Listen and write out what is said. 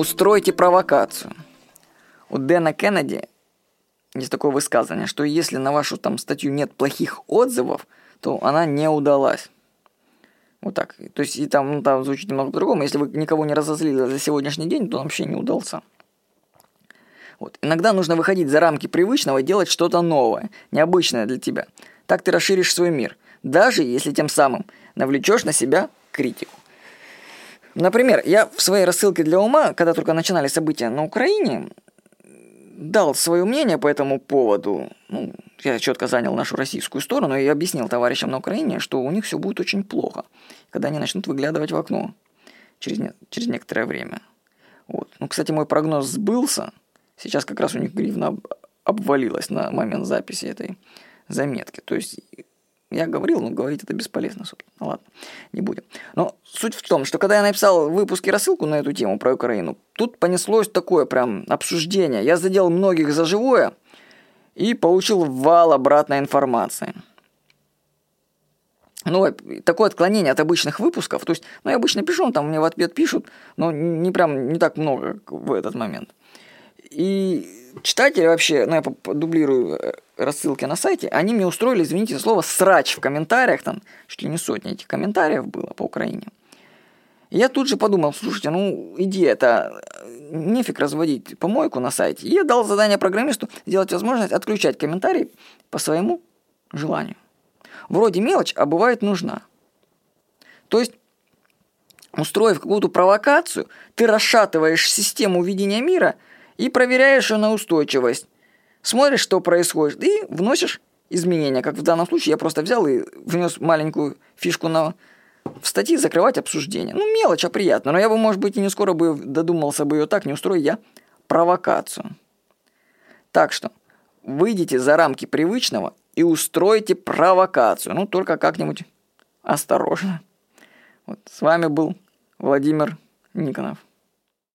Устройте провокацию. У Дэна Кеннеди есть такое высказывание, что если на вашу там статью нет плохих отзывов, то она не удалась. Вот так. То есть и там, ну, там звучит немного по-другому. Если вы никого не разозлили за сегодняшний день, то он вообще не удался. Вот. Иногда нужно выходить за рамки привычного и делать что-то новое, необычное для тебя. Так ты расширишь свой мир, даже если тем самым навлечешь на себя критику. Например, я в своей рассылке для ума, когда только начинали события на Украине, дал свое мнение по этому поводу. Ну, я четко занял нашу российскую сторону и объяснил товарищам на Украине, что у них все будет очень плохо, когда они начнут выглядывать в окно через, не, через некоторое время. Вот. Ну, кстати, мой прогноз сбылся. Сейчас как раз у них гривна обвалилась на момент записи этой заметки. То есть я говорил, но говорить это бесполезно, собственно. Ну, ладно, не будем. Но суть в том, что когда я написал в выпуске рассылку на эту тему про Украину, тут понеслось такое прям обсуждение. Я задел многих за живое и получил вал обратной информации. Ну, такое отклонение от обычных выпусков. То есть, ну, я обычно пишу, там мне в ответ пишут, но не прям не так много в этот момент. И читатели вообще, ну я дублирую э, рассылки на сайте, они мне устроили, извините за слово, срач в комментариях, там чуть ли не сотни этих комментариев было по Украине. И я тут же подумал, слушайте, ну идея это нефиг разводить помойку на сайте. И я дал задание программисту сделать возможность отключать комментарии по своему желанию. Вроде мелочь, а бывает нужна. То есть, устроив какую-то провокацию, ты расшатываешь систему видения мира – и проверяешь ее на устойчивость. Смотришь, что происходит, и вносишь изменения. Как в данном случае я просто взял и внес маленькую фишку на в статье закрывать обсуждение. Ну, мелочь, а приятно. Но я бы, может быть, и не скоро бы додумался бы ее так, не устрою я провокацию. Так что, выйдите за рамки привычного и устройте провокацию. Ну, только как-нибудь осторожно. Вот, с вами был Владимир Никонов.